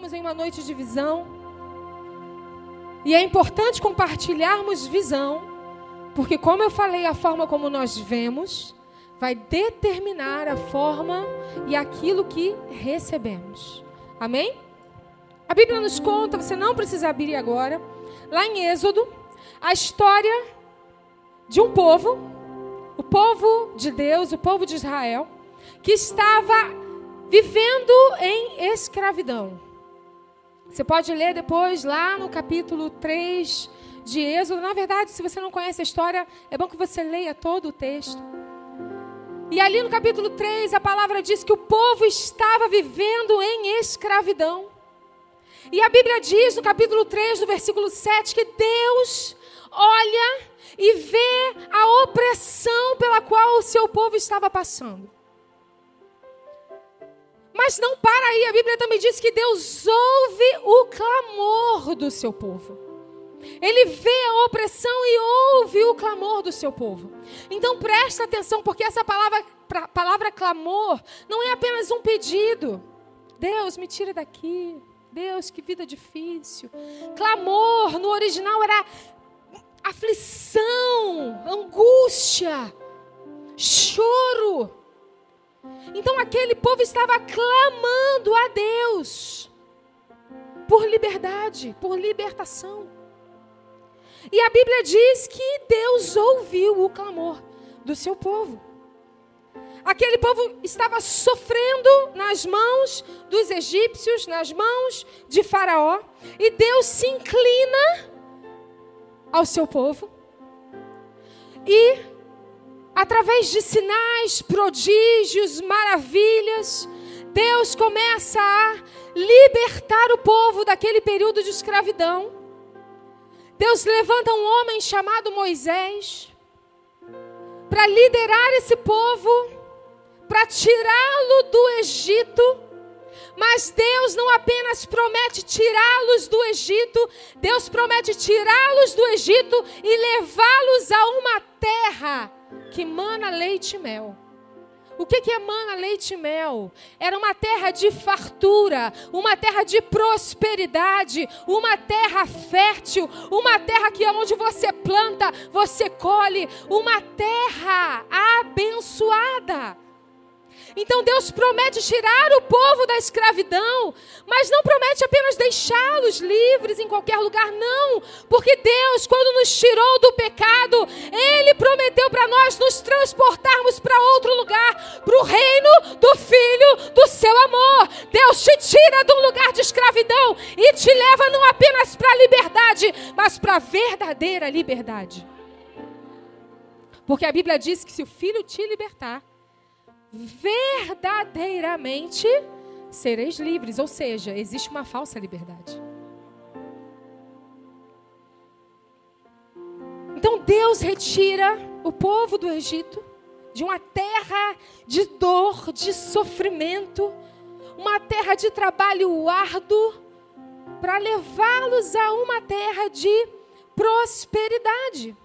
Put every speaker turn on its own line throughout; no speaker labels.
estamos em uma noite de visão. E é importante compartilharmos visão, porque, como eu falei, a forma como nós vemos vai determinar a forma e aquilo que recebemos. Amém? A Bíblia nos conta, você não precisa abrir agora, lá em Êxodo, a história de um povo, o povo de Deus, o povo de Israel, que estava vivendo em escravidão. Você pode ler depois lá no capítulo 3 de Êxodo. Na verdade, se você não conhece a história, é bom que você leia todo o texto. E ali no capítulo 3, a palavra diz que o povo estava vivendo em escravidão. E a Bíblia diz no capítulo 3, no versículo 7, que Deus olha e vê a opressão pela qual o seu povo estava passando. Mas não para aí, a Bíblia também diz que Deus ouve o clamor do seu povo. Ele vê a opressão e ouve o clamor do seu povo. Então presta atenção, porque essa palavra, palavra clamor não é apenas um pedido. Deus, me tira daqui. Deus, que vida difícil. Clamor no original era aflição, angústia, choro. Então aquele povo estava clamando a Deus por liberdade, por libertação. E a Bíblia diz que Deus ouviu o clamor do seu povo. Aquele povo estava sofrendo nas mãos dos egípcios, nas mãos de Faraó, e Deus se inclina ao seu povo e através de sinais, prodígios, maravilhas, Deus começa a libertar o povo daquele período de escravidão. Deus levanta um homem chamado Moisés para liderar esse povo, para tirá-lo do Egito mas Deus não apenas promete tirá-los do Egito, Deus promete tirá-los do Egito e levá-los a uma terra que mana leite e mel. O que, que é mana, leite e mel? Era uma terra de fartura, uma terra de prosperidade, uma terra fértil, uma terra que é onde você planta, você colhe, uma terra abençoada. Então Deus promete tirar o povo da escravidão, mas não promete apenas deixá-los livres em qualquer lugar, não. Porque Deus, quando nos tirou do pecado, Ele prometeu para nós nos transportarmos para outro lugar para o reino do Filho do seu amor. Deus te tira de um lugar de escravidão e te leva não apenas para a liberdade, mas para a verdadeira liberdade. Porque a Bíblia diz que se o Filho te libertar, verdadeiramente sereis livres. Ou seja, existe uma falsa liberdade. Então Deus retira o povo do Egito de uma terra de dor, de sofrimento, uma terra de trabalho árduo, para levá-los a uma terra de prosperidade.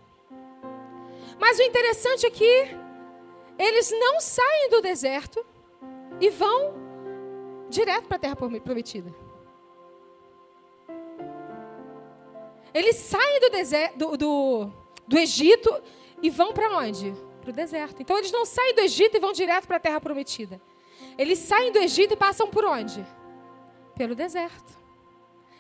Mas o interessante é que eles não saem do deserto e vão direto para a terra prometida. Eles saem do, deserto, do, do, do Egito e vão para onde? Para o deserto. Então eles não saem do Egito e vão direto para a terra prometida. Eles saem do Egito e passam por onde? Pelo deserto.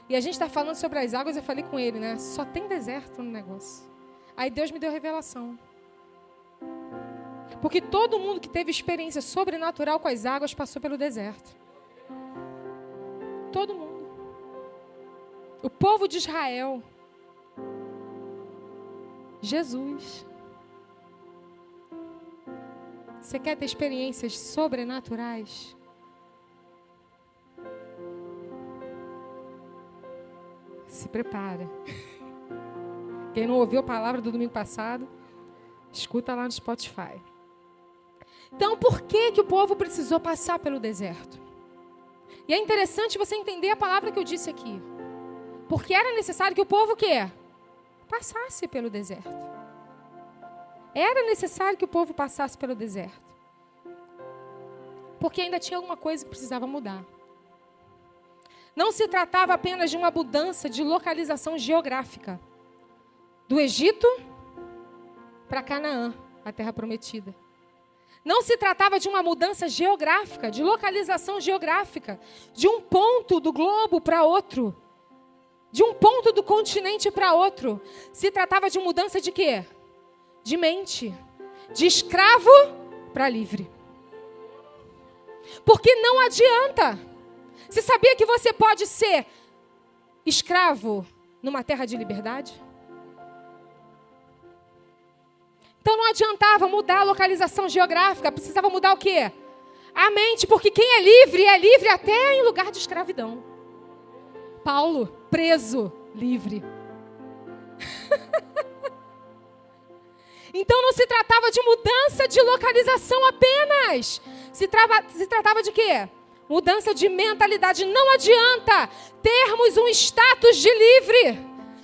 E a gente está falando sobre as águas, eu falei com ele, né? Só tem deserto no negócio. Aí Deus me deu revelação. Porque todo mundo que teve experiência sobrenatural com as águas passou pelo deserto. Todo mundo. O povo de Israel. Jesus. Você quer ter experiências sobrenaturais? Se prepara. Quem não ouviu a palavra do domingo passado, escuta lá no Spotify. Então, por que, que o povo precisou passar pelo deserto? E é interessante você entender a palavra que eu disse aqui. Porque era necessário que o povo o quê? Passasse pelo deserto. Era necessário que o povo passasse pelo deserto. Porque ainda tinha alguma coisa que precisava mudar. não se tratava apenas de uma mudança de localização geográfica do Egito para Canaã, a terra prometida. Não se tratava de uma mudança geográfica, de localização geográfica, de um ponto do globo para outro, de um ponto do continente para outro. Se tratava de mudança de quê? De mente, de escravo para livre. Porque não adianta. Você sabia que você pode ser escravo numa terra de liberdade? Então não adiantava mudar a localização geográfica, precisava mudar o quê? A mente, porque quem é livre é livre até em lugar de escravidão. Paulo, preso, livre. então não se tratava de mudança de localização apenas. Se, trava, se tratava de quê? Mudança de mentalidade. Não adianta termos um status de livre,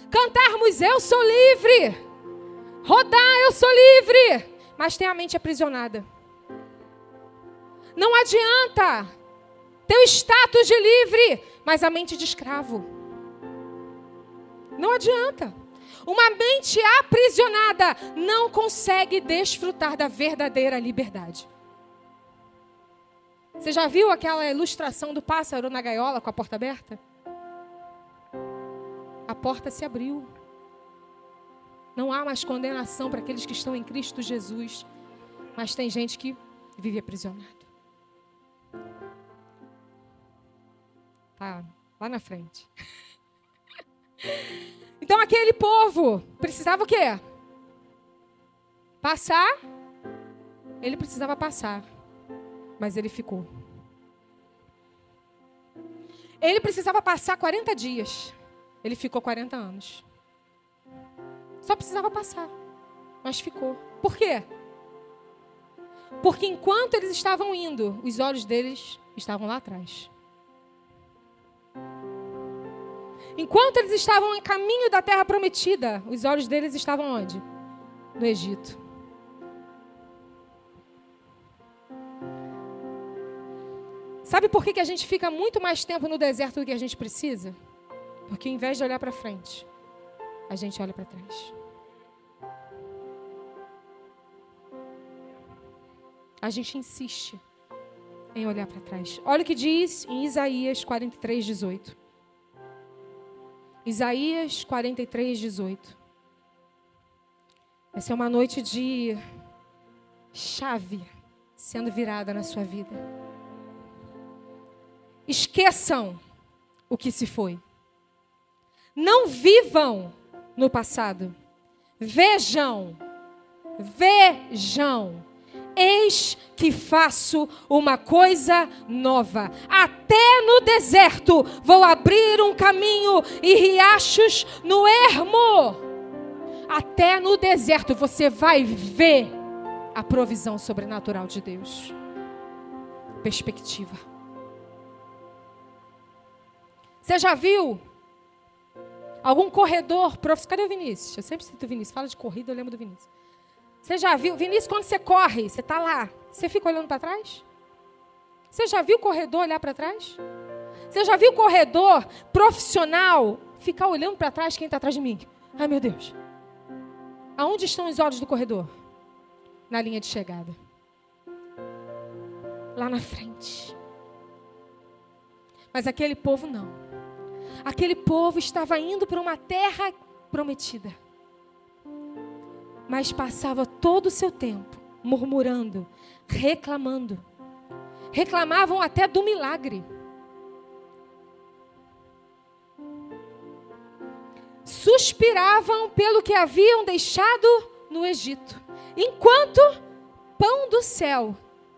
cantarmos eu sou livre rodar, eu sou livre, mas tem a mente aprisionada. Não adianta ter o status de livre, mas a mente de escravo. Não adianta. Uma mente aprisionada não consegue desfrutar da verdadeira liberdade. Você já viu aquela ilustração do pássaro na gaiola com a porta aberta? A porta se abriu. Não há mais condenação para aqueles que estão em Cristo Jesus. Mas tem gente que vive aprisionado. Tá lá na frente. Então aquele povo precisava o quê? Passar. Ele precisava passar. Mas ele ficou. Ele precisava passar 40 dias. Ele ficou 40 anos. Só precisava passar. Mas ficou. Por quê? Porque enquanto eles estavam indo, os olhos deles estavam lá atrás. Enquanto eles estavam em caminho da terra prometida, os olhos deles estavam onde? No Egito. Sabe por que, que a gente fica muito mais tempo no deserto do que a gente precisa? Porque ao invés de olhar para frente, a gente olha para trás. A gente insiste em olhar para trás. Olha o que diz em Isaías 43, 18. Isaías 43, 18. Essa é uma noite de chave sendo virada na sua vida. Esqueçam o que se foi. Não vivam no passado. Vejam, vejam. Eis que faço uma coisa nova. Até no deserto vou abrir um caminho e riachos no ermo. Até no deserto você vai ver a provisão sobrenatural de Deus. Perspectiva. Você já viu Algum corredor profissional. Cadê o Vinícius? Eu sempre cito o Vinícius. Fala de corrida, eu lembro do Vinícius. Você já viu? Vinícius, quando você corre, você está lá. Você fica olhando para trás? Você já viu o corredor olhar para trás? Você já viu o corredor profissional ficar olhando para trás quem está atrás de mim? Ai, meu Deus. Aonde estão os olhos do corredor? Na linha de chegada. Lá na frente. Mas aquele povo não. Aquele povo estava indo para uma terra prometida. Mas passava todo o seu tempo murmurando, reclamando. Reclamavam até do milagre. Suspiravam pelo que haviam deixado no Egito, enquanto pão do céu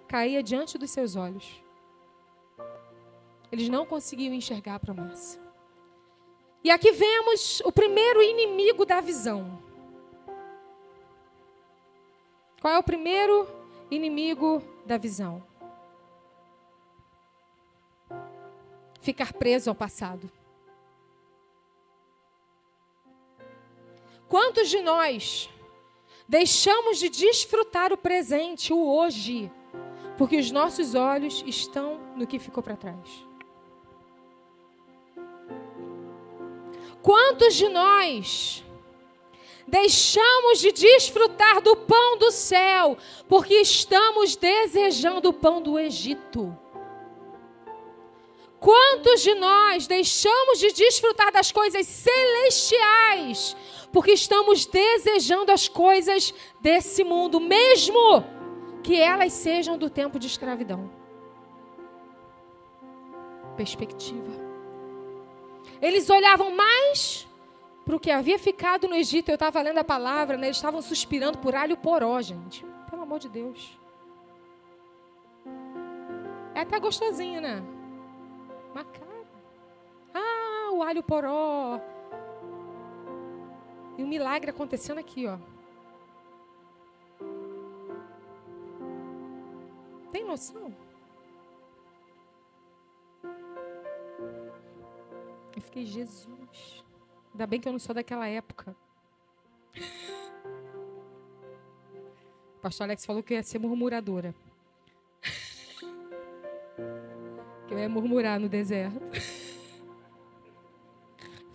caía diante dos seus olhos. Eles não conseguiam enxergar a promessa. E aqui vemos o primeiro inimigo da visão. Qual é o primeiro inimigo da visão? Ficar preso ao passado. Quantos de nós deixamos de desfrutar o presente, o hoje, porque os nossos olhos estão no que ficou para trás? Quantos de nós deixamos de desfrutar do pão do céu porque estamos desejando o pão do Egito? Quantos de nós deixamos de desfrutar das coisas celestiais porque estamos desejando as coisas desse mundo, mesmo que elas sejam do tempo de escravidão? Perspectiva. Eles olhavam mais para o que havia ficado no Egito. Eu estava lendo a palavra, né? eles estavam suspirando por alho poró, gente. Pelo amor de Deus. É até gostosinho, né? Mas, ah, o alho poró. E o milagre acontecendo aqui, ó. Tem noção? Eu fiquei, Jesus. Ainda bem que eu não sou daquela época. O pastor Alex falou que eu ia ser murmuradora. Que eu ia murmurar no deserto.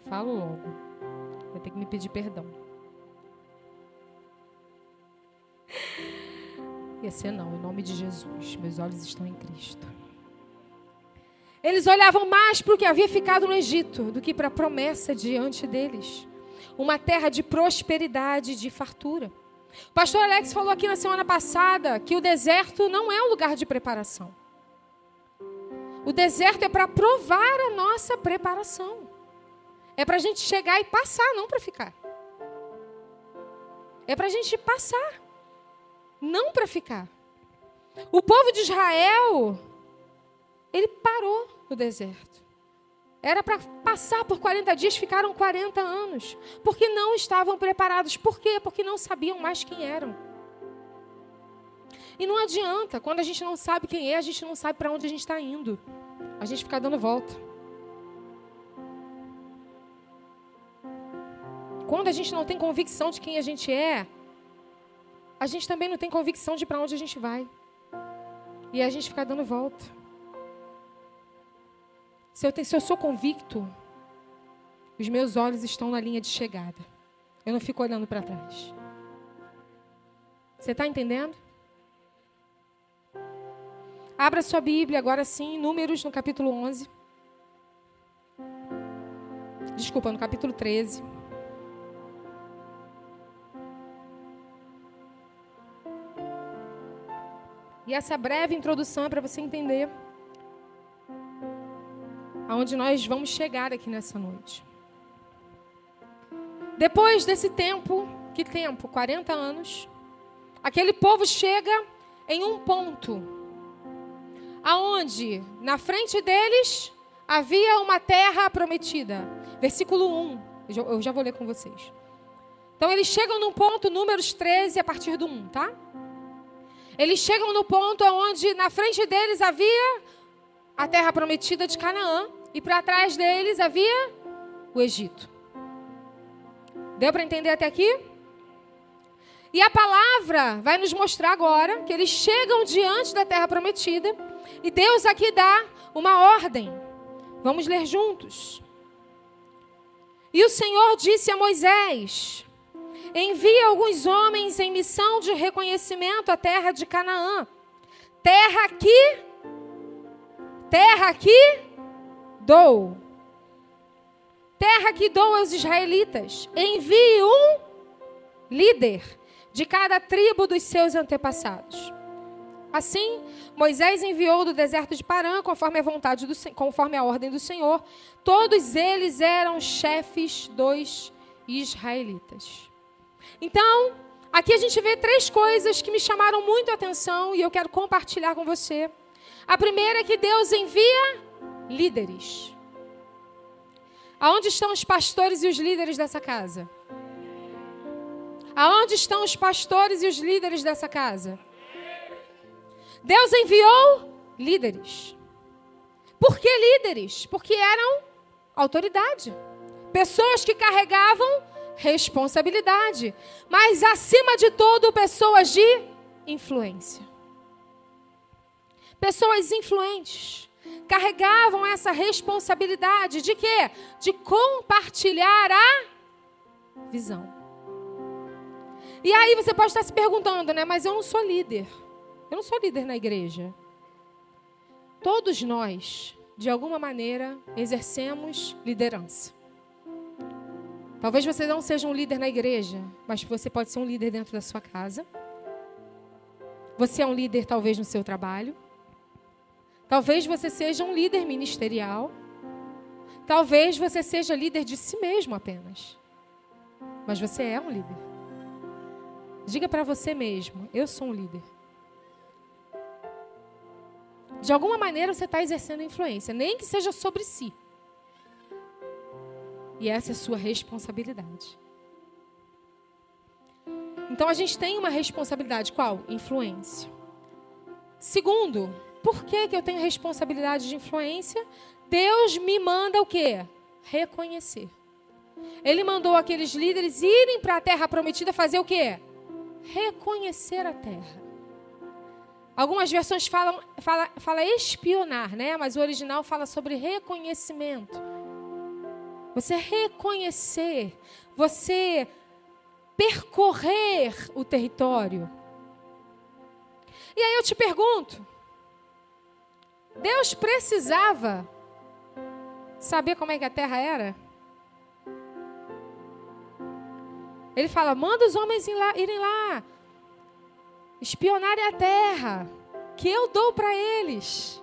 Falo logo. Vai ter que me pedir perdão. Ia ser não, em nome de Jesus. Meus olhos estão em Cristo. Eles olhavam mais para o que havia ficado no Egito do que para a promessa diante deles. Uma terra de prosperidade, de fartura. O pastor Alex falou aqui na semana passada que o deserto não é um lugar de preparação. O deserto é para provar a nossa preparação. É para a gente chegar e passar, não para ficar. É para a gente passar, não para ficar. O povo de Israel, ele parou no deserto. Era para passar por 40 dias, ficaram 40 anos. Porque não estavam preparados. Por quê? Porque não sabiam mais quem eram. E não adianta, quando a gente não sabe quem é, a gente não sabe para onde a gente está indo. A gente fica dando volta. Quando a gente não tem convicção de quem a gente é, a gente também não tem convicção de para onde a gente vai. E a gente fica dando volta. Se eu, se eu sou convicto, os meus olhos estão na linha de chegada. Eu não fico olhando para trás. Você está entendendo? Abra sua Bíblia agora sim, Números no capítulo 11. Desculpa, no capítulo 13. E essa breve introdução é para você entender aonde nós vamos chegar aqui nessa noite. Depois desse tempo, que tempo? 40 anos. Aquele povo chega em um ponto aonde na frente deles havia uma terra prometida. Versículo 1. Eu já vou ler com vocês. Então eles chegam no ponto, números 13, a partir do 1, tá? Eles chegam no ponto onde na frente deles havia a terra prometida de Canaã e para trás deles havia o Egito. Deu para entender até aqui? E a palavra vai nos mostrar agora que eles chegam diante da terra prometida e Deus aqui dá uma ordem. Vamos ler juntos. E o Senhor disse a Moisés: Envia alguns homens em missão de reconhecimento à terra de Canaã. Terra aqui, terra aqui, dou. Terra que dou aos israelitas. Envie um líder de cada tribo dos seus antepassados. Assim, Moisés enviou do deserto de Parã, conforme a vontade do, conforme a ordem do Senhor. Todos eles eram chefes dos israelitas. Então, aqui a gente vê três coisas que me chamaram muito a atenção e eu quero compartilhar com você. A primeira é que Deus envia líderes. Aonde estão os pastores e os líderes dessa casa? Aonde estão os pastores e os líderes dessa casa? Deus enviou líderes. Por que líderes? Porque eram autoridade. Pessoas que carregavam responsabilidade. Mas, acima de tudo, pessoas de influência. Pessoas influentes. Carregavam essa responsabilidade de quê? De compartilhar a visão. E aí você pode estar se perguntando, né? Mas eu não sou líder. Eu não sou líder na igreja. Todos nós, de alguma maneira, exercemos liderança. Talvez você não seja um líder na igreja, mas você pode ser um líder dentro da sua casa. Você é um líder, talvez, no seu trabalho. Talvez você seja um líder ministerial. Talvez você seja líder de si mesmo apenas. Mas você é um líder. Diga para você mesmo: eu sou um líder. De alguma maneira você está exercendo influência, nem que seja sobre si. E essa é sua responsabilidade. Então a gente tem uma responsabilidade, qual? Influência. Segundo, por que, que eu tenho responsabilidade de influência? Deus me manda o quê? Reconhecer. Ele mandou aqueles líderes irem para a terra prometida fazer o quê? Reconhecer a terra. Algumas versões falam fala, fala espionar, né? Mas o original fala sobre reconhecimento. Você reconhecer, você percorrer o território. E aí eu te pergunto: Deus precisava saber como é que a terra era? Ele fala: manda os homens irem lá, espionarem a terra, que eu dou para eles.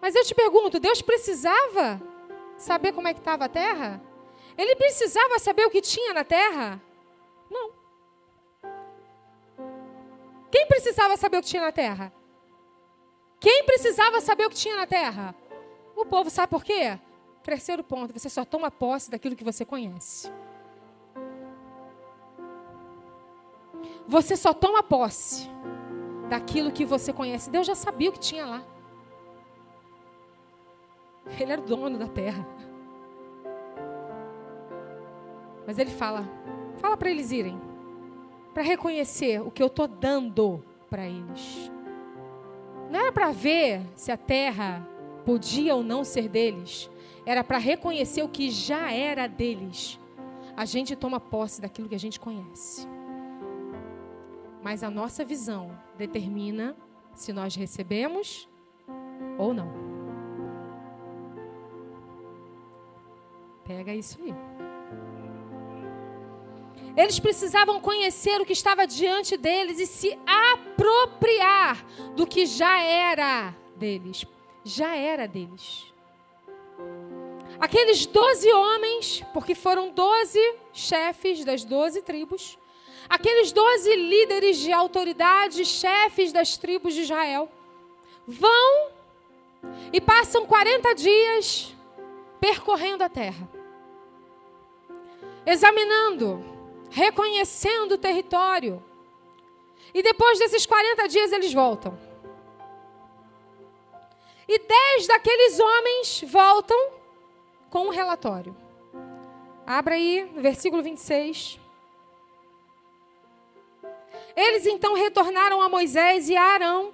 Mas eu te pergunto: Deus precisava saber como é que estava a terra? Ele precisava saber o que tinha na terra? Não. Quem precisava saber o que tinha na terra? Quem precisava saber o que tinha na terra? O povo sabe por quê? Terceiro ponto, você só toma posse daquilo que você conhece. Você só toma posse daquilo que você conhece. Deus já sabia o que tinha lá. Ele era o dono da terra. Mas ele fala: fala para eles irem, para reconhecer o que eu estou dando para eles. Não era para ver se a terra podia ou não ser deles, era para reconhecer o que já era deles. A gente toma posse daquilo que a gente conhece. Mas a nossa visão determina se nós recebemos ou não. Pega isso aí. Eles precisavam conhecer o que estava diante deles e se apropriar do que já era deles. Já era deles. Aqueles doze homens, porque foram doze chefes das doze tribos, aqueles doze líderes de autoridade, chefes das tribos de Israel, vão e passam 40 dias percorrendo a terra examinando, reconhecendo o território. E depois desses 40 dias eles voltam. E dez daqueles homens voltam com um relatório. Abra aí, versículo 26. Eles então retornaram a Moisés e a Arão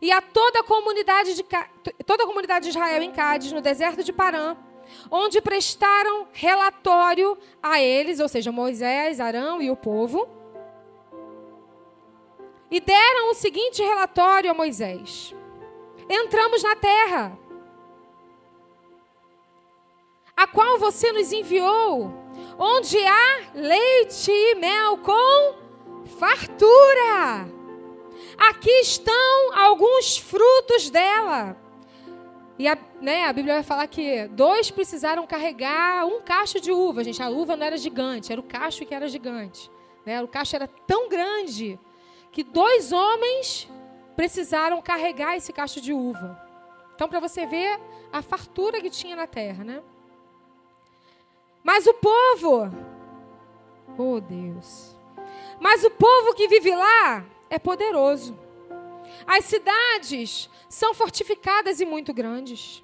e a toda a comunidade de, toda a comunidade de Israel em Cádiz, no deserto de Parã, onde prestaram relatório a eles, ou seja, Moisés, Arão e o povo, e deram o seguinte relatório a Moisés: Entramos na terra, a qual você nos enviou, onde há leite e mel com fartura. Aqui estão alguns frutos dela e a, né, a Bíblia vai falar que dois precisaram carregar um cacho de uva. Gente, a uva não era gigante, era o cacho que era gigante. Né? O cacho era tão grande que dois homens precisaram carregar esse cacho de uva. Então, para você ver a fartura que tinha na terra, né? Mas o povo, oh Deus, mas o povo que vive lá é poderoso. As cidades são fortificadas e muito grandes.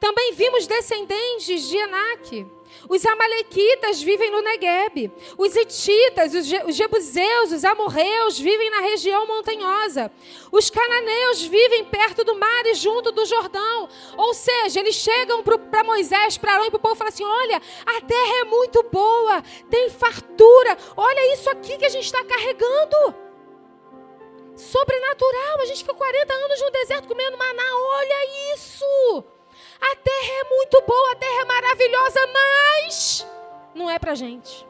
Também vimos descendentes de Enaque. Os amalequitas vivem no Negueb. Os ititas, os, Je os jebuseus, os amorreus vivem na região montanhosa. Os cananeus vivem perto do mar e junto do Jordão. Ou seja, eles chegam para Moisés, para Arão e para o povo e falam assim: olha, a terra é muito boa, tem fartura. Olha isso aqui que a gente está carregando. Sobrenatural. A gente ficou 40 anos no deserto comendo maná. Olha isso. A terra é muito boa, a terra é maravilhosa, mas não é para gente.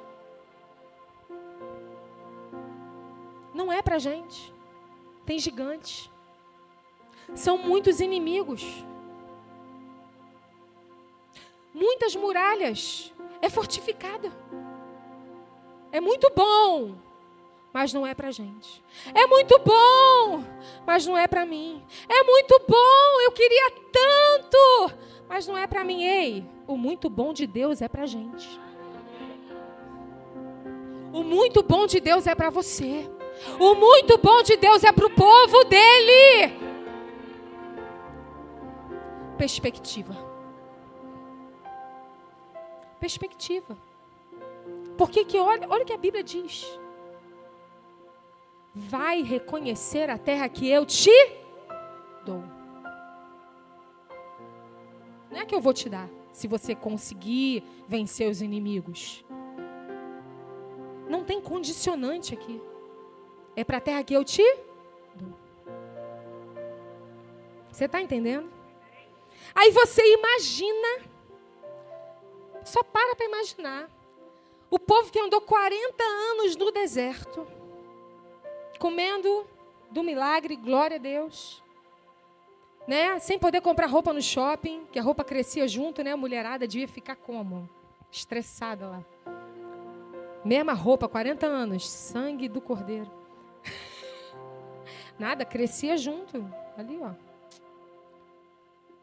Não é para gente. Tem gigantes. São muitos inimigos. Muitas muralhas. É fortificada. É muito bom, mas não é para gente. É muito bom, mas não é para mim. É muito bom, eu queria tanto, mas não é para mim. Ei, o muito bom de Deus é para gente. O muito bom de Deus é para você. O muito bom de Deus é para o povo dele. Perspectiva. Perspectiva. Porque que olha, olha o que a Bíblia diz vai reconhecer a terra que eu te dou. Não é que eu vou te dar, se você conseguir vencer os inimigos. Não tem condicionante aqui. É para a terra que eu te dou. Você está entendendo? Aí você imagina, só para para imaginar, o povo que andou 40 anos no deserto comendo do milagre, glória a Deus. Né? Sem poder comprar roupa no shopping, que a roupa crescia junto, né? A mulherada devia ficar como? Estressada lá. Mesma roupa, 40 anos, sangue do cordeiro. Nada, crescia junto. Ali, ó.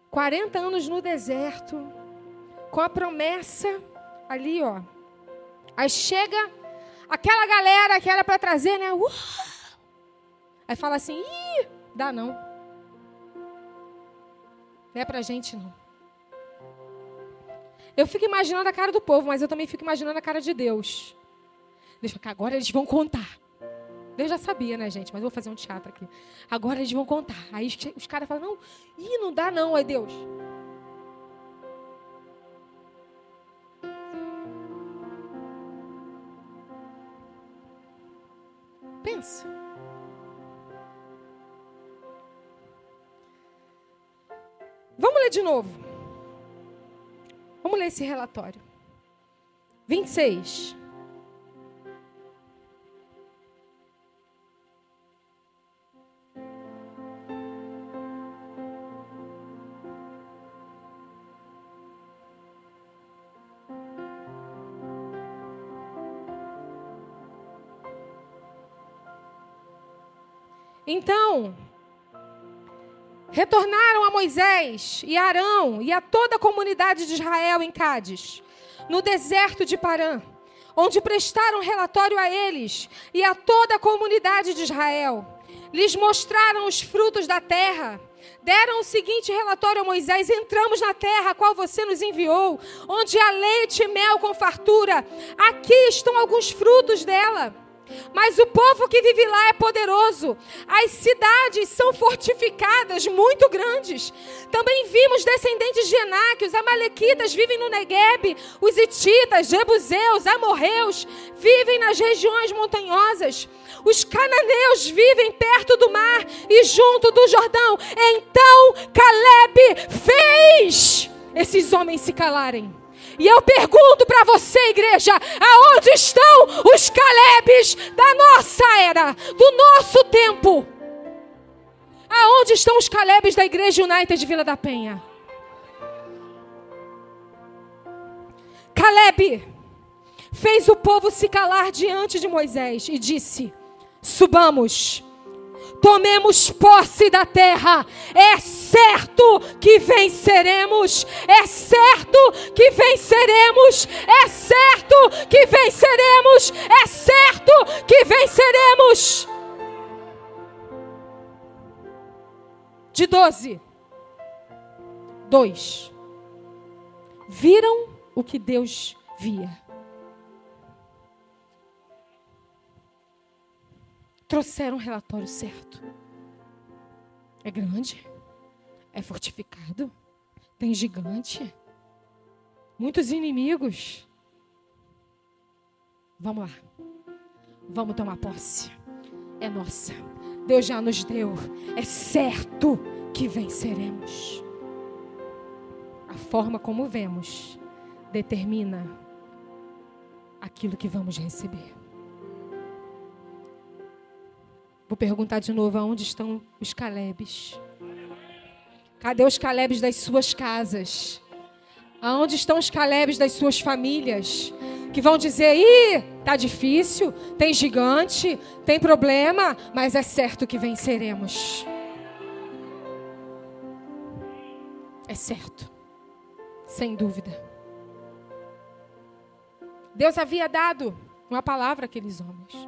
40 anos no deserto, com a promessa ali, ó. Aí chega aquela galera que era para trazer, né? Uh! Aí fala assim: ih, dá não. Não é pra gente não. Eu fico imaginando a cara do povo, mas eu também fico imaginando a cara de Deus. Deixa que agora eles vão contar. Deus já sabia, né, gente? Mas eu vou fazer um teatro aqui. Agora eles vão contar. Aí os, caras falam: não, ih, não dá não, é Deus. Pensa. De novo. Vamos ler esse relatório. 26. Então, retornaram a Moisés e a Arão e a toda a comunidade de Israel em Cádiz, no deserto de Parã, onde prestaram relatório a eles e a toda a comunidade de Israel. Lhes mostraram os frutos da terra. Deram o seguinte relatório a Moisés: Entramos na terra a qual você nos enviou, onde há leite e mel com fartura. Aqui estão alguns frutos dela. Mas o povo que vive lá é poderoso. As cidades são fortificadas, muito grandes. Também vimos descendentes de Enaque, os amalequitas vivem no Negueb, os ititas, jebuseus, amorreus vivem nas regiões montanhosas. Os cananeus vivem perto do mar e junto do Jordão. Então Caleb fez esses homens se calarem. E eu pergunto para você, igreja, aonde estão os Calebes da nossa era, do nosso tempo? Aonde estão os Calebes da Igreja United de Vila da Penha? Caleb fez o povo se calar diante de Moisés e disse: Subamos tomemos posse da terra. É certo que venceremos. É certo que venceremos. É certo que venceremos. É certo que venceremos. De doze, dois viram o que Deus via. Trouxeram o relatório certo. É grande, é fortificado, tem gigante, muitos inimigos. Vamos lá, vamos tomar posse. É nossa. Deus já nos deu. É certo que venceremos. A forma como vemos determina aquilo que vamos receber. Vou perguntar de novo: aonde estão os Calebes? Cadê os Calebes das suas casas? Aonde estão os Calebes das suas famílias? Que vão dizer: ih, tá difícil, tem gigante, tem problema, mas é certo que venceremos. É certo, sem dúvida. Deus havia dado uma palavra àqueles homens,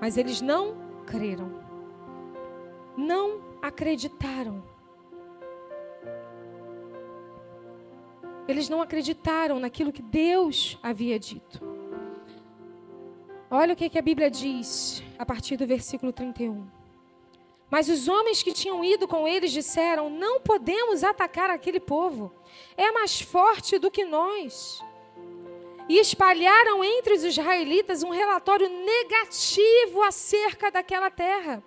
mas eles não creram, não acreditaram. Eles não acreditaram naquilo que Deus havia dito. Olha o que, que a Bíblia diz a partir do versículo 31. Mas os homens que tinham ido com eles disseram: Não podemos atacar aquele povo, é mais forte do que nós. E espalharam entre os israelitas um relatório negativo acerca daquela terra.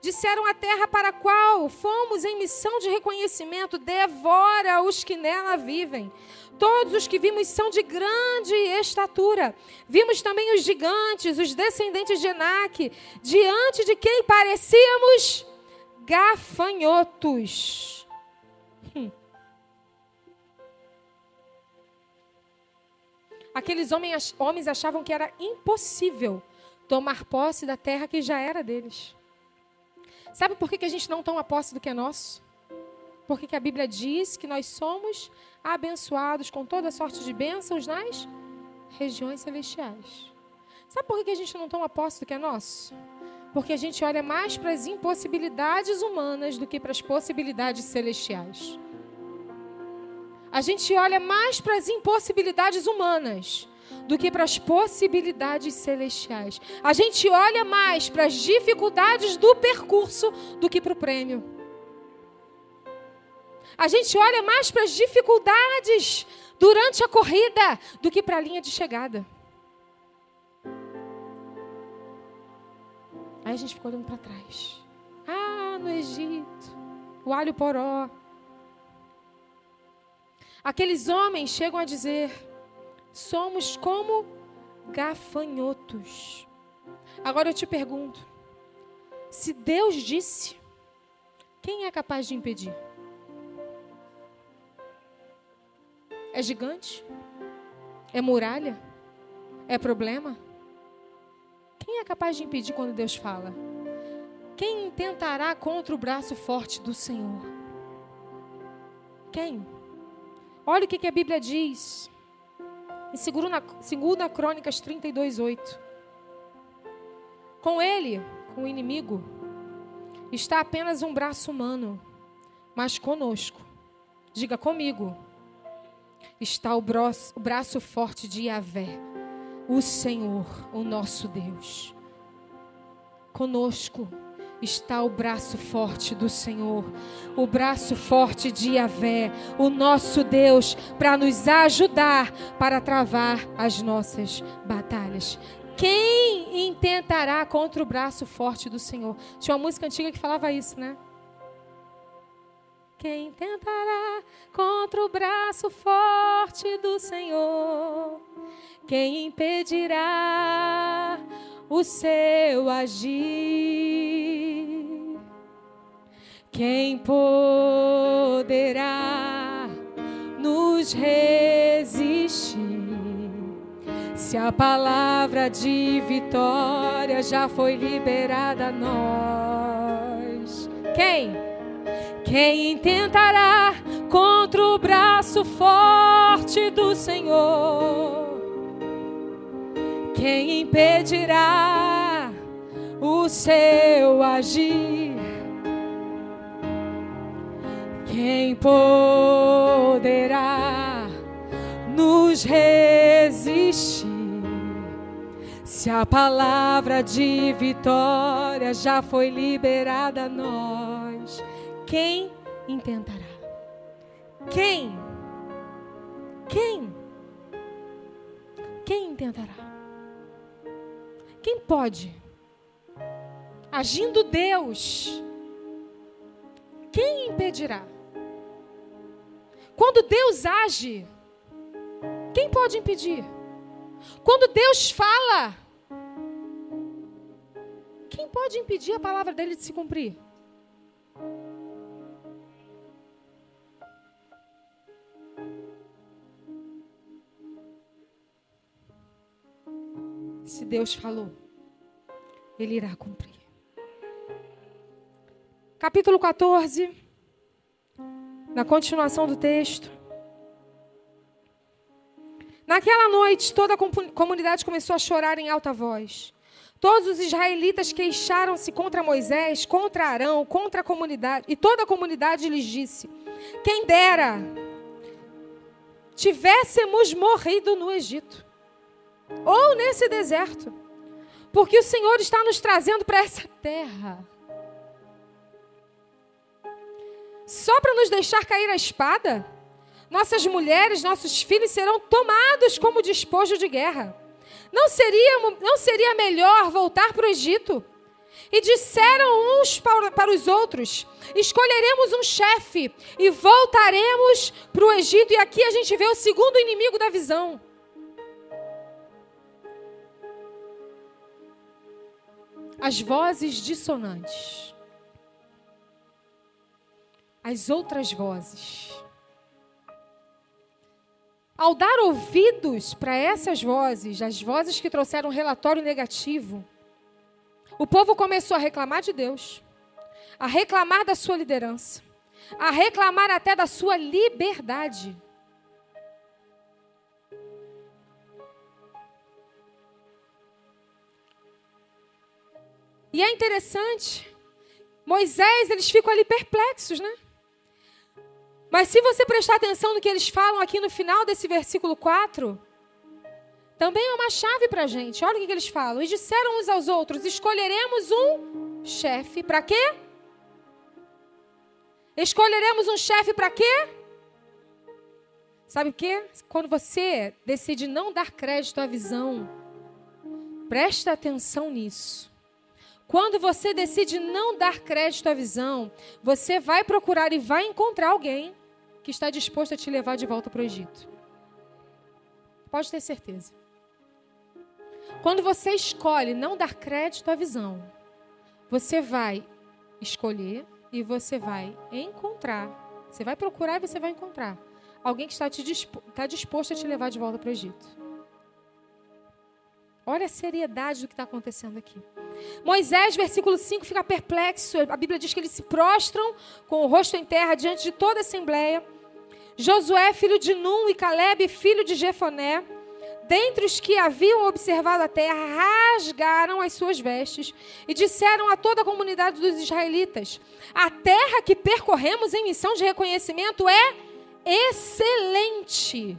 Disseram a terra para a qual fomos em missão de reconhecimento, devora os que nela vivem. Todos os que vimos são de grande estatura. Vimos também os gigantes, os descendentes de Enaque, diante de quem parecíamos gafanhotos. Aqueles homens, achavam que era impossível tomar posse da terra que já era deles. Sabe por que, que a gente não toma posse do que é nosso? Porque que a Bíblia diz que nós somos abençoados com toda sorte de bênçãos nas regiões celestiais. Sabe por que a gente não toma posse do que é nosso? Porque a gente olha mais para as impossibilidades humanas do que para as possibilidades celestiais. A gente olha mais para as impossibilidades humanas do que para as possibilidades celestiais. A gente olha mais para as dificuldades do percurso do que para o prêmio. A gente olha mais para as dificuldades durante a corrida do que para a linha de chegada. Aí a gente ficou olhando para trás. Ah, no Egito, o alho poró. Aqueles homens chegam a dizer: somos como gafanhotos. Agora eu te pergunto: se Deus disse, quem é capaz de impedir? É gigante? É muralha? É problema? Quem é capaz de impedir quando Deus fala? Quem intentará contra o braço forte do Senhor? Quem? Olha o que, a Bíblia diz. Em 2 Crônicas 32, 8. Com ele, com o inimigo, está apenas um braço humano, mas conosco. Diga comigo está o braço, o braço forte de Yahvé, o Senhor, o nosso Deus. Conosco está o braço forte do Senhor, o braço forte de Yahvé, o nosso Deus, para nos ajudar para travar as nossas batalhas. Quem intentará contra o braço forte do Senhor? Tinha uma música antiga que falava isso, né? Quem tentará contra o braço forte do Senhor? Quem impedirá o seu agir? Quem poderá nos resistir? Se a palavra de vitória já foi liberada a nós. Quem? Quem tentará contra o braço forte do Senhor? Quem impedirá o seu agir? Quem poderá podemos resistir? Se a palavra de vitória já foi liberada a nós, quem intentará? Quem? Quem? Quem intentará? Quem pode? Agindo Deus, quem impedirá? Quando Deus age, quem pode impedir? Quando Deus fala, quem pode impedir a palavra dele de se cumprir? Se Deus falou, Ele irá cumprir. Capítulo 14, na continuação do texto. Naquela noite, toda a comunidade começou a chorar em alta voz. Todos os israelitas queixaram-se contra Moisés, contra Arão, contra a comunidade. E toda a comunidade lhes disse: Quem dera tivéssemos morrido no Egito ou nesse deserto, porque o Senhor está nos trazendo para essa terra. Só para nos deixar cair a espada? Nossas mulheres, nossos filhos serão tomados como despojo de guerra. Não seria, não seria melhor voltar para o Egito? E disseram uns para, para os outros: Escolheremos um chefe e voltaremos para o Egito. E aqui a gente vê o segundo inimigo da visão. As vozes dissonantes. As outras vozes. Ao dar ouvidos para essas vozes, as vozes que trouxeram relatório negativo, o povo começou a reclamar de Deus, a reclamar da sua liderança, a reclamar até da sua liberdade. E é interessante, Moisés, eles ficam ali perplexos, né? Mas se você prestar atenção no que eles falam aqui no final desse versículo 4, também é uma chave para a gente. Olha o que, eles falam. E disseram uns aos outros: escolheremos um chefe para quê? Escolheremos um chefe para quê? Sabe o quê? Quando você decide não dar crédito à visão, presta atenção nisso. Quando você decide não dar crédito à visão, você vai procurar e vai encontrar alguém que está disposto a te levar de volta para o Egito. Pode ter certeza. Quando você escolhe não dar crédito à visão, você vai escolher e você vai encontrar. Você vai procurar e você vai encontrar alguém que está, te dispo, está disposto a te levar de volta para o Egito. Olha a seriedade do que está acontecendo aqui. Moisés, versículo 5, fica perplexo. A Bíblia diz que eles se prostram com o rosto em terra diante de toda a assembleia. Josué, filho de Num, e Caleb, filho de Jefoné, dentre os que haviam observado a terra, rasgaram as suas vestes e disseram a toda a comunidade dos israelitas: A terra que percorremos em missão de reconhecimento é excelente.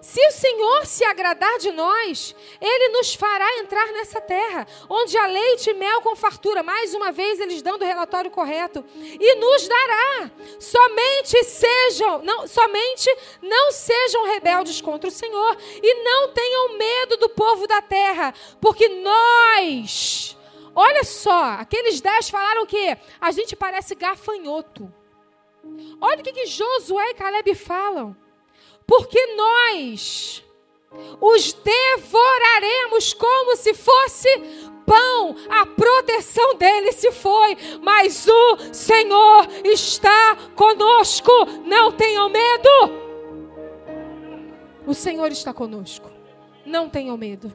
Se o Senhor se agradar de nós, Ele nos fará entrar nessa terra, onde há leite e mel com fartura. Mais uma vez, eles dando o relatório correto. E nos dará. Somente sejam, não, somente não sejam rebeldes contra o Senhor. E não tenham medo do povo da terra, porque nós. Olha só, aqueles dez falaram o quê? A gente parece gafanhoto. Olha o que, que Josué e Caleb falam porque nós os devoraremos como se fosse pão. A proteção dele se foi, mas o Senhor está conosco. Não tenham medo. O Senhor está conosco. Não tenham medo.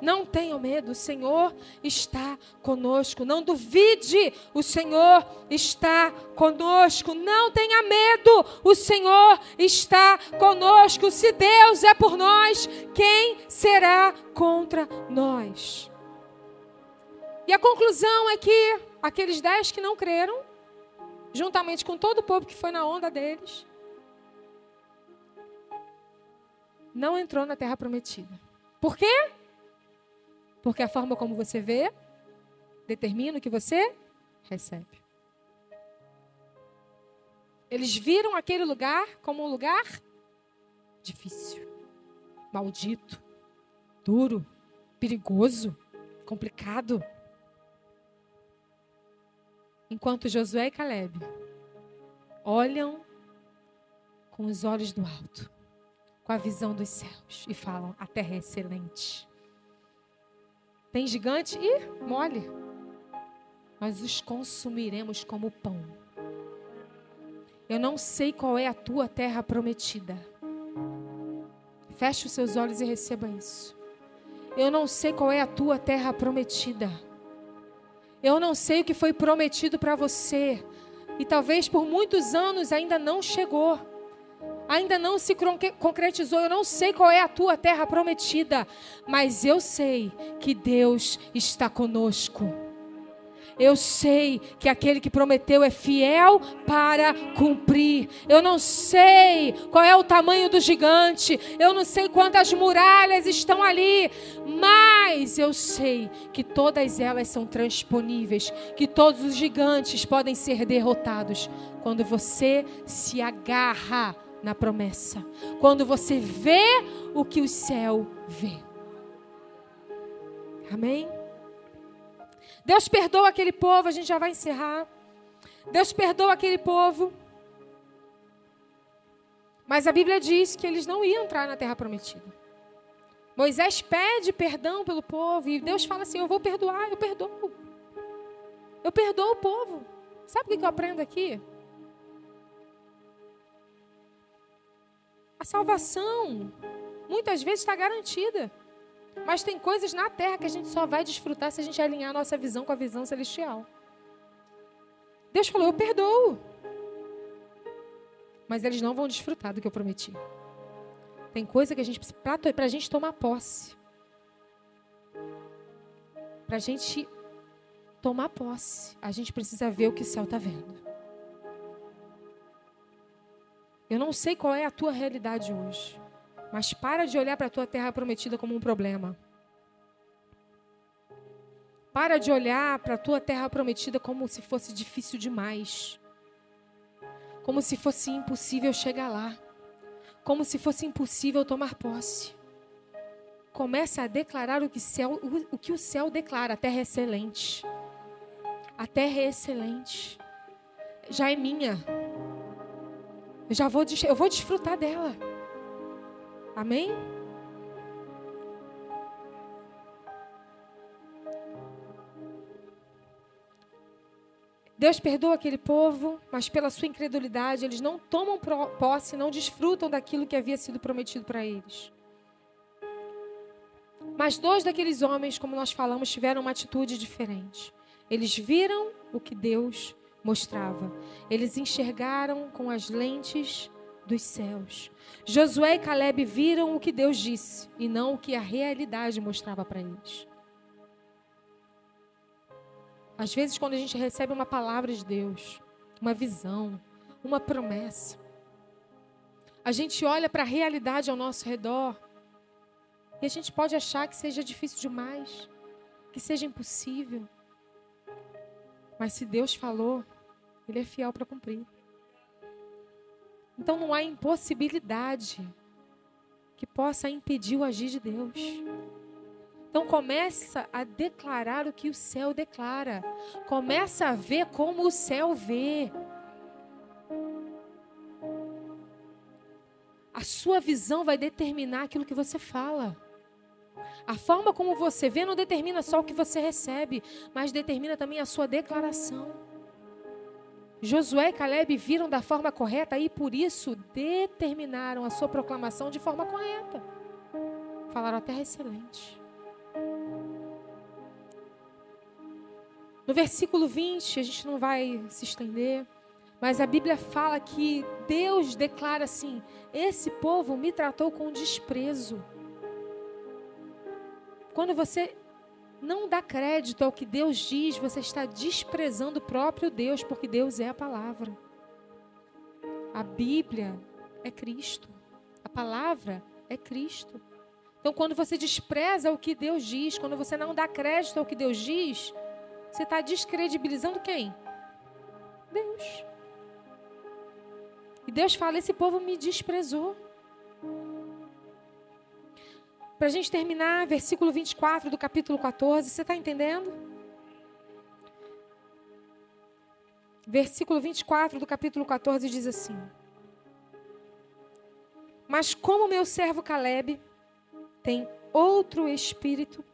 Não tenham medo, o Senhor está conosco. Não duvide, o Senhor está conosco. Não tenha medo, o Senhor está conosco. Se Deus é por nós, quem será contra nós? E a conclusão é que aqueles dez que não creram, juntamente com todo o povo que foi na onda deles, não entrou na terra prometida. Por quê? Porque a forma como você vê determina o que você recebe. Eles viram aquele lugar como um lugar difícil, maldito, duro, perigoso, complicado. Enquanto Josué e Caleb olham com os olhos do alto, com a visão dos céus e falam: a terra é excelente. Tem gigante? Ih, mole. Nós os consumiremos como pão. Eu não sei qual é a tua terra prometida. Feche os seus olhos e receba isso. Eu não sei qual é a tua terra prometida. Eu não sei o que foi prometido para você. E talvez por muitos anos ainda não chegou. Ainda não se concretizou. Eu não sei qual é a tua terra prometida. Mas eu sei que Deus está conosco. Eu sei que aquele que prometeu é fiel para cumprir. Eu não sei qual é o tamanho do gigante. Eu não sei quantas muralhas estão ali. Mas eu sei que todas elas são transponíveis. Que todos os gigantes podem ser derrotados. Quando você se agarra na promessa. Quando você vê o que o céu vê. Amém? Deus perdoa aquele povo, a gente já vai encerrar. Deus perdoa aquele povo. Mas a Bíblia diz que eles não iam entrar na terra prometida. Moisés pede perdão pelo povo e Deus fala assim: Eu vou perdoar, eu perdoo. Eu perdoo o povo. Sabe o que eu aprendo aqui? A salvação muitas vezes está garantida. Mas tem coisas na terra que a gente só vai desfrutar se a gente alinhar a nossa visão com a visão celestial. Deus falou: Eu perdoo. Mas eles não vão desfrutar do que eu prometi. Tem coisa que a gente precisa, para a gente tomar posse. Para a gente tomar posse, a gente precisa ver o que o céu está vendo. Eu não sei qual é a tua realidade hoje. Mas para de olhar para a tua terra prometida como um problema. Para de olhar para a tua terra prometida como se fosse difícil demais. Como se fosse impossível chegar lá. Como se fosse impossível tomar posse. Começa a declarar o que, céu, o que o céu declara. A terra é excelente. A terra é excelente. Já é minha. Eu já vou, eu vou desfrutar dela. Amém? Deus perdoa aquele povo, mas pela sua incredulidade, eles não tomam posse, não desfrutam daquilo que havia sido prometido para eles. Mas dois daqueles homens, como nós falamos, tiveram uma atitude diferente. Eles viram o que Deus mostrava. Eles enxergaram com as lentes dos céus. Josué e Caleb viram o que Deus disse e não o que a realidade mostrava para eles. Às vezes, quando a gente recebe uma palavra de Deus, uma visão, uma promessa, a gente olha para a realidade ao nosso redor e a gente pode achar que seja difícil demais, que seja impossível. Mas se Deus falou, Ele é fiel para cumprir. Então não há impossibilidade que possa impedir o agir de Deus. Então começa a declarar o que o céu declara. Começa a ver como o céu vê. A sua visão vai determinar aquilo que você fala. A forma como você vê não determina só o que você recebe, mas determina também a sua declaração. Josué e Caleb viram da forma correta e por isso determinaram a sua proclamação de forma correta. Falaram a terra é excelente. No versículo 20, a gente não vai se estender, mas a Bíblia fala que Deus declara assim: Esse povo me tratou com desprezo. Quando você não dá crédito ao que Deus diz, você está desprezando o próprio Deus, porque Deus é a palavra. A Bíblia é Cristo. A palavra é Cristo. Então, quando você despreza o que Deus diz, quando você não dá crédito ao que Deus diz, você está descredibilizando quem? Deus. E Deus fala: esse povo me desprezou. Para a gente terminar, versículo 24 do capítulo 14, você está entendendo? Versículo 24 do capítulo 14 diz assim: Mas como meu servo Caleb tem outro espírito,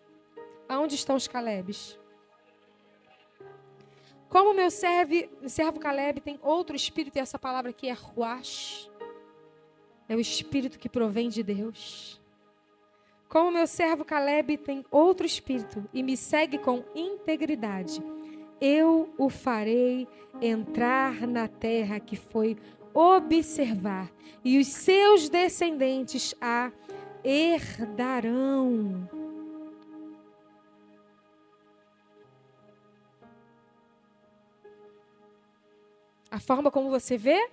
aonde estão os Calebes? Como meu servo, servo Caleb tem outro espírito, e essa palavra aqui é ruach, é o espírito que provém de Deus. Como meu servo Caleb tem outro espírito e me segue com integridade, eu o farei entrar na terra que foi observar, e os seus descendentes a herdarão. A forma como você vê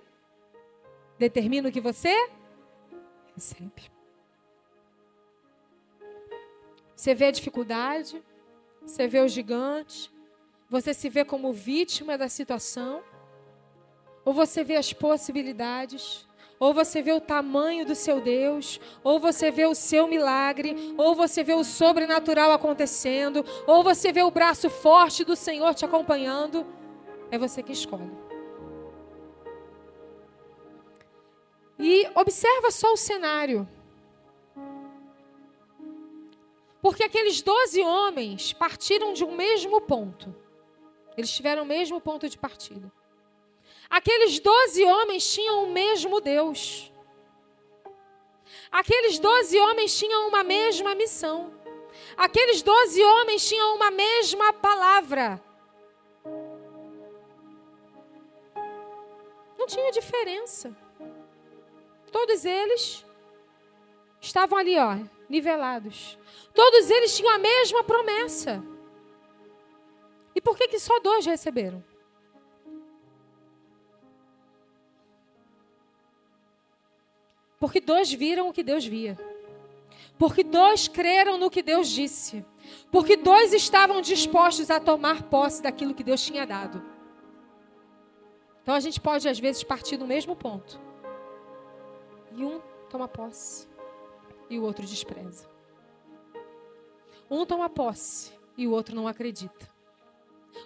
determina o que você recebe. Você vê a dificuldade, você vê o gigante, você se vê como vítima da situação, ou você vê as possibilidades, ou você vê o tamanho do seu Deus, ou você vê o seu milagre, ou você vê o sobrenatural acontecendo, ou você vê o braço forte do Senhor te acompanhando. É você que escolhe. E observa só o cenário. Porque aqueles doze homens partiram de um mesmo ponto. Eles tiveram o mesmo ponto de partida. Aqueles doze homens tinham o mesmo Deus. Aqueles doze homens tinham uma mesma missão. Aqueles doze homens tinham uma mesma palavra. Não tinha diferença. Todos eles estavam ali, ó, nivelados. Todos eles tinham a mesma promessa. E por que, que só dois receberam? Porque dois viram o que Deus via. Porque dois creram no que Deus disse. Porque dois estavam dispostos a tomar posse daquilo que Deus tinha dado. Então a gente pode, às vezes, partir do mesmo ponto. E um toma posse e o outro despreza. Um toma posse e o outro não acredita.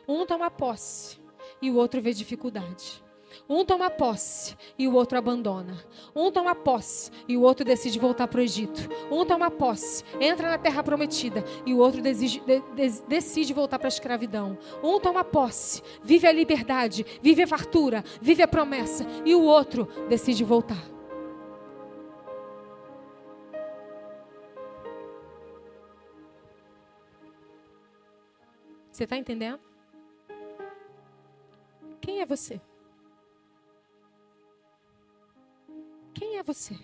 Um toma posse e o outro vê dificuldade. Um toma posse e o outro abandona. Um toma posse e o outro decide voltar para o Egito. Um toma posse, entra na terra prometida e o outro decide, de, de, decide voltar para a escravidão. Um toma posse, vive a liberdade, vive a fartura, vive a promessa e o outro decide voltar. Você está entendendo? Quem é você? Quem é você?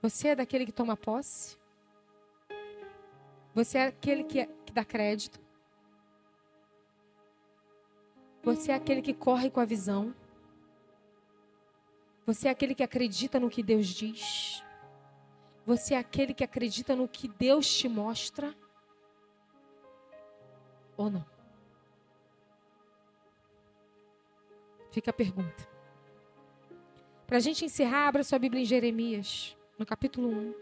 Você é daquele que toma posse? Você é aquele que, é, que dá crédito? Você é aquele que corre com a visão? Você é aquele que acredita no que Deus diz? Você é aquele que acredita no que Deus te mostra? Ou não? Fica a pergunta. Para a gente encerrar, abra sua Bíblia em Jeremias, no capítulo 1.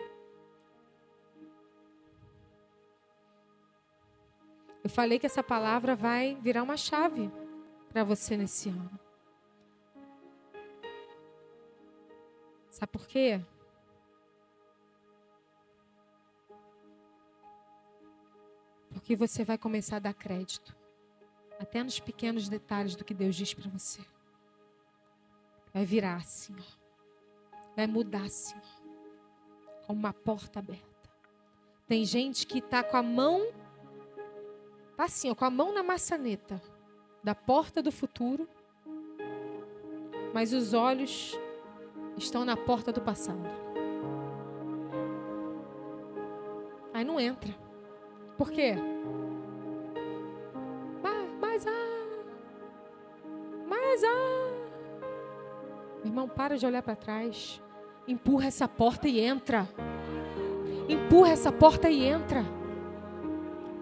Eu falei que essa palavra vai virar uma chave para você nesse ano. Sabe por quê? Porque você vai começar a dar crédito. Até nos pequenos detalhes do que Deus diz para você. Vai virar assim. Vai mudar assim. Como uma porta aberta. Tem gente que está com a mão. Tá assim, ó, com a mão na maçaneta da porta do futuro. Mas os olhos estão na porta do passado. Aí não entra. Por quê? Irmão, para de olhar para trás. Empurra essa porta e entra. Empurra essa porta e entra.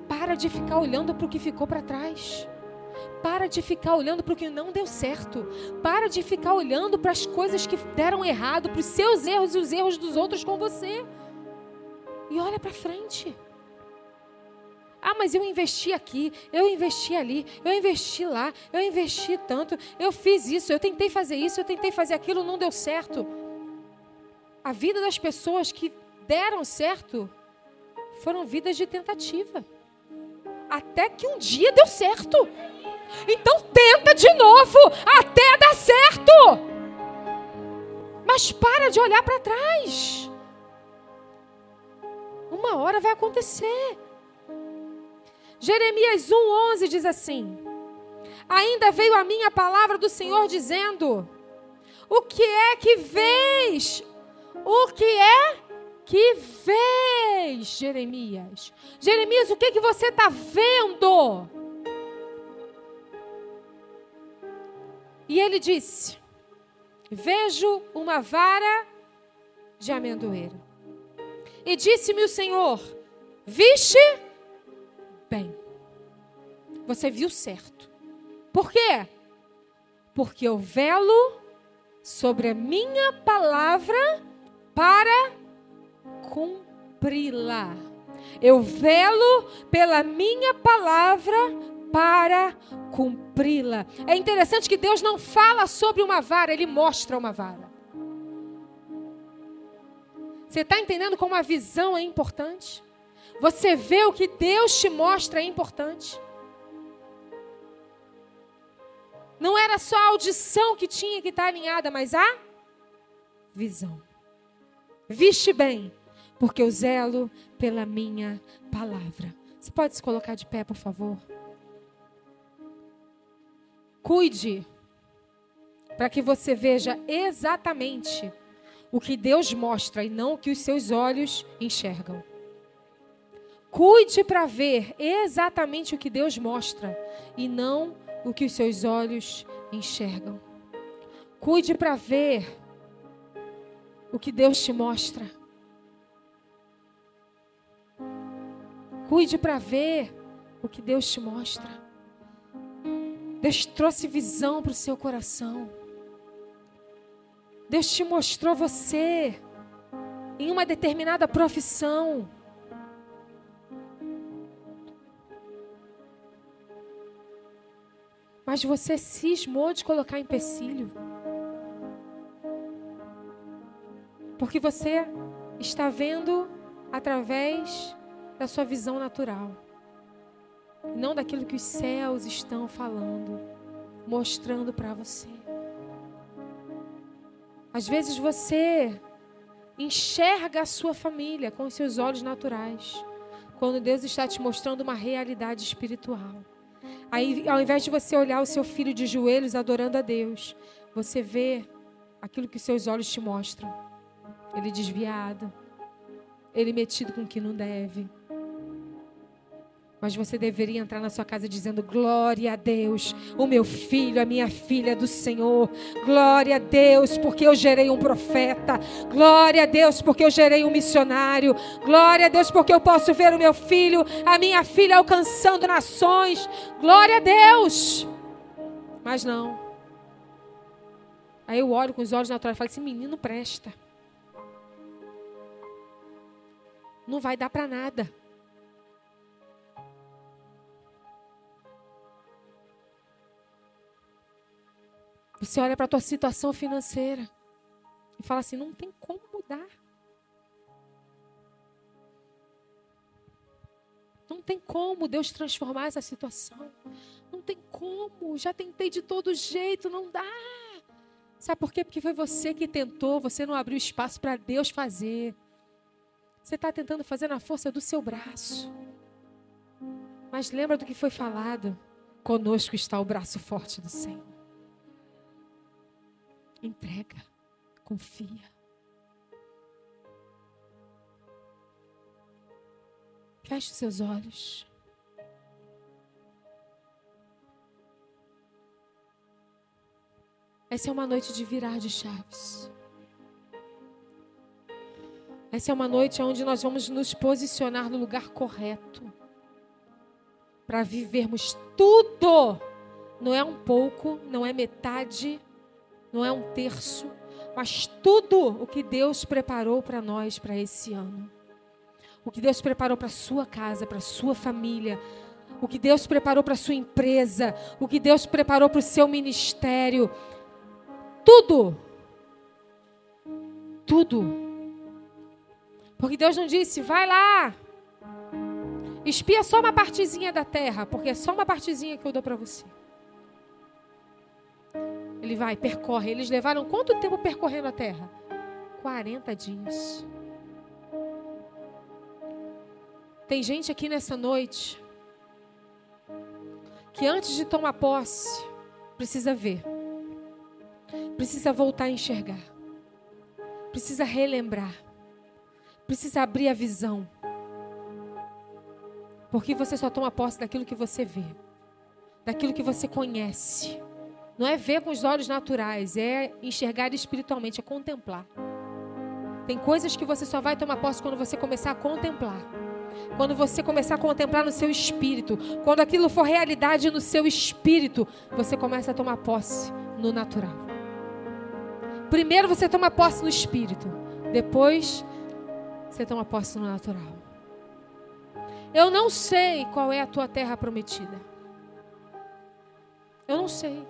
Para de ficar olhando para o que ficou para trás. Para de ficar olhando para o que não deu certo. Para de ficar olhando para as coisas que deram errado, para os seus erros e os erros dos outros com você. E olha para frente. Ah, mas eu investi aqui, eu investi ali, eu investi lá, eu investi tanto, eu fiz isso, eu tentei fazer isso, eu tentei fazer aquilo, não deu certo. A vida das pessoas que deram certo foram vidas de tentativa. Até que um dia deu certo. Então tenta de novo até dar certo. Mas para de olhar para trás. Uma hora vai acontecer. Jeremias 1:11 diz assim: Ainda veio a minha palavra do Senhor dizendo: O que é que vês? O que é que vês, Jeremias? Jeremias, o que que você está vendo? E ele disse: Vejo uma vara de amendoeiro. E disse-me o Senhor: Viste? Bem. Você viu certo. Por quê? Porque eu velo sobre a minha palavra para cumpri-la. Eu velo pela minha palavra para cumpri-la. É interessante que Deus não fala sobre uma vara, ele mostra uma vara. Você está entendendo como a visão é importante? Você vê o que Deus te mostra é importante. Não era só a audição que tinha que estar alinhada, mas a visão. Viste bem, porque eu zelo pela minha palavra. Você pode se colocar de pé, por favor? Cuide para que você veja exatamente o que Deus mostra e não o que os seus olhos enxergam. Cuide para ver exatamente o que Deus mostra e não o que os seus olhos enxergam. Cuide para ver o que Deus te mostra. Cuide para ver o que Deus te mostra. Deus trouxe visão para o seu coração. Deus te mostrou você em uma determinada profissão. Mas você cismou de colocar empecilho. Porque você está vendo através da sua visão natural. Não daquilo que os céus estão falando, mostrando para você. Às vezes você enxerga a sua família com os seus olhos naturais, quando Deus está te mostrando uma realidade espiritual. Aí, ao invés de você olhar o seu filho de joelhos adorando a Deus, você vê aquilo que seus olhos te mostram. Ele desviado, ele metido com o que não deve. Mas você deveria entrar na sua casa dizendo: Glória a Deus, o meu filho, a minha filha do Senhor. Glória a Deus, porque eu gerei um profeta. Glória a Deus, porque eu gerei um missionário. Glória a Deus, porque eu posso ver o meu filho, a minha filha alcançando nações. Glória a Deus. Mas não. Aí eu olho com os olhos naturais e falo: Esse menino presta. Não vai dar para nada. Você olha para a tua situação financeira e fala assim: não tem como mudar. Não tem como Deus transformar essa situação. Não tem como. Já tentei de todo jeito, não dá. Sabe por quê? Porque foi você que tentou, você não abriu espaço para Deus fazer. Você está tentando fazer na força do seu braço. Mas lembra do que foi falado? Conosco está o braço forte do Senhor. Entrega, confia. Feche seus olhos. Essa é uma noite de virar de chaves. Essa é uma noite onde nós vamos nos posicionar no lugar correto para vivermos tudo. Não é um pouco, não é metade, não é um terço, mas tudo o que Deus preparou para nós para esse ano. O que Deus preparou para sua casa, para sua família, o que Deus preparou para sua empresa, o que Deus preparou para o seu ministério. Tudo. Tudo. Porque Deus não disse, vai lá, espia só uma partezinha da terra, porque é só uma partezinha que eu dou para você. Ele vai, percorre. Eles levaram quanto tempo percorrendo a terra? 40 dias. Tem gente aqui nessa noite que antes de tomar posse, precisa ver, precisa voltar a enxergar, precisa relembrar, precisa abrir a visão. Porque você só toma posse daquilo que você vê, daquilo que você conhece. Não é ver com os olhos naturais, é enxergar espiritualmente, é contemplar. Tem coisas que você só vai tomar posse quando você começar a contemplar. Quando você começar a contemplar no seu espírito, quando aquilo for realidade no seu espírito, você começa a tomar posse no natural. Primeiro você toma posse no espírito, depois você toma posse no natural. Eu não sei qual é a tua terra prometida. Eu não sei.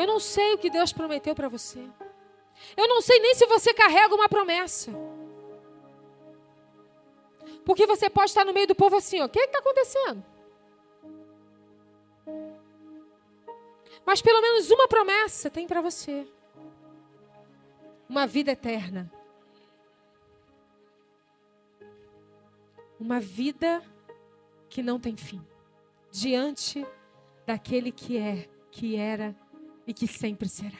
Eu não sei o que Deus prometeu para você. Eu não sei nem se você carrega uma promessa. Porque você pode estar no meio do povo assim, ó, o que está acontecendo? Mas pelo menos uma promessa tem para você. Uma vida eterna. Uma vida que não tem fim. Diante daquele que é, que era e que sempre será.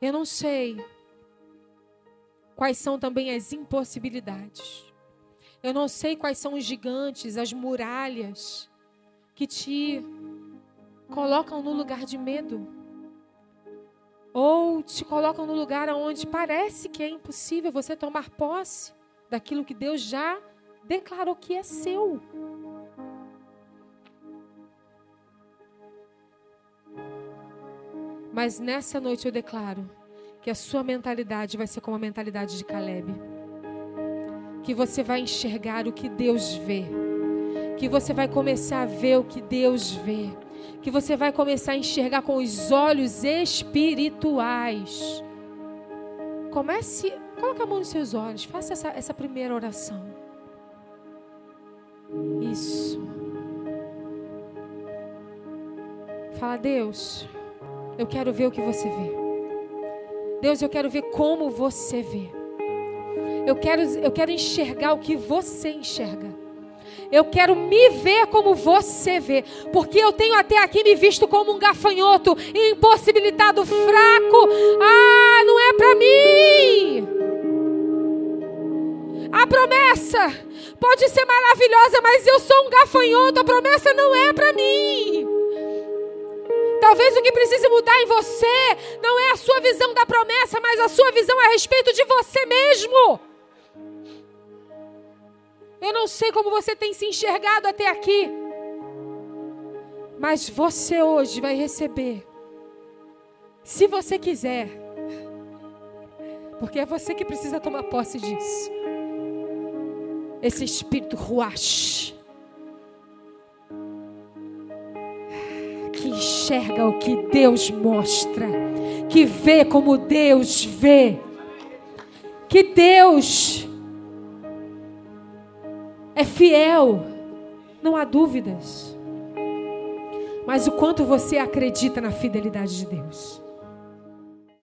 Eu não sei quais são também as impossibilidades. Eu não sei quais são os gigantes, as muralhas que te colocam no lugar de medo. Ou te colocam no lugar onde parece que é impossível você tomar posse daquilo que Deus já declarou que é seu. Mas nessa noite eu declaro que a sua mentalidade vai ser como a mentalidade de Caleb. Que você vai enxergar o que Deus vê. Que você vai começar a ver o que Deus vê. Que você vai começar a enxergar com os olhos espirituais. Comece, coloque a mão nos seus olhos, faça essa, essa primeira oração. Isso. Fala, Deus. Eu quero ver o que você vê. Deus, eu quero ver como você vê. Eu quero, eu quero enxergar o que você enxerga. Eu quero me ver como você vê, porque eu tenho até aqui me visto como um gafanhoto, impossibilitado, fraco. Ah, não é para mim. A promessa pode ser maravilhosa, mas eu sou um gafanhoto. A promessa não é para mim. Talvez o que precise mudar em você não é a sua visão da promessa, mas a sua visão a respeito de você mesmo. Eu não sei como você tem se enxergado até aqui, mas você hoje vai receber, se você quiser, porque é você que precisa tomar posse disso. Esse espírito ruach que enxerga o que Deus mostra, que vê como Deus vê, que Deus é fiel, não há dúvidas. Mas o quanto você acredita na fidelidade de Deus.